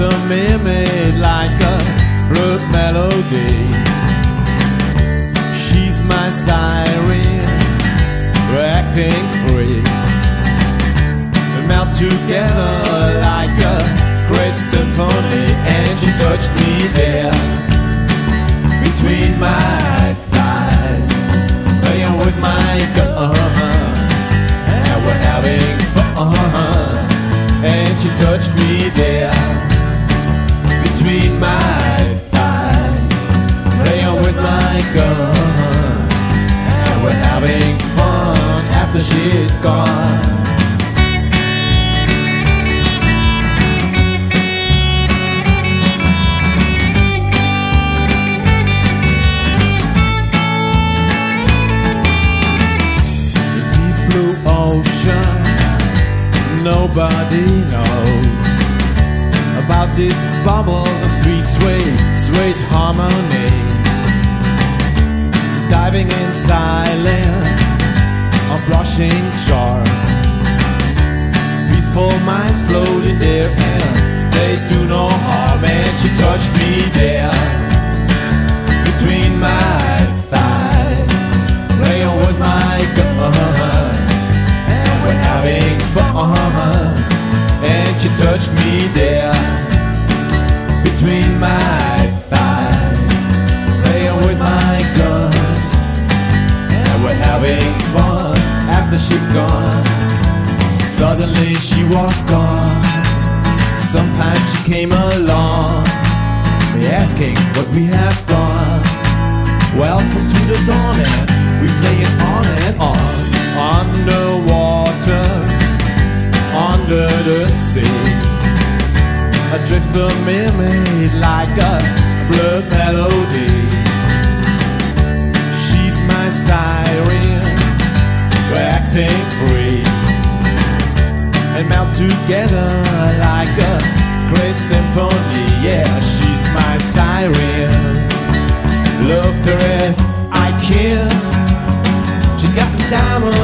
a mermaid like a blood melody. She's my siren, we're acting free. We melt together like a great symphony, and she touched me there between my thighs, playing with my gun, and we're having fun. And she touched me there between my thighs, playing with my gun, and we're having fun after she's gone. deep blue ocean. Nobody knows about these bubbles of sweet, sweet, sweet harmony. Diving in silence on blushing shore. Peaceful minds floating there and they do between my thighs, playing with my gun, and we're having fun after she's gone. Suddenly she was gone. Sometimes she came along, Adrift a mermaid like a blood melody. She's my siren, acting free. And melt together like a great symphony. Yeah, she's my siren. Love the rest I can. She's got diamonds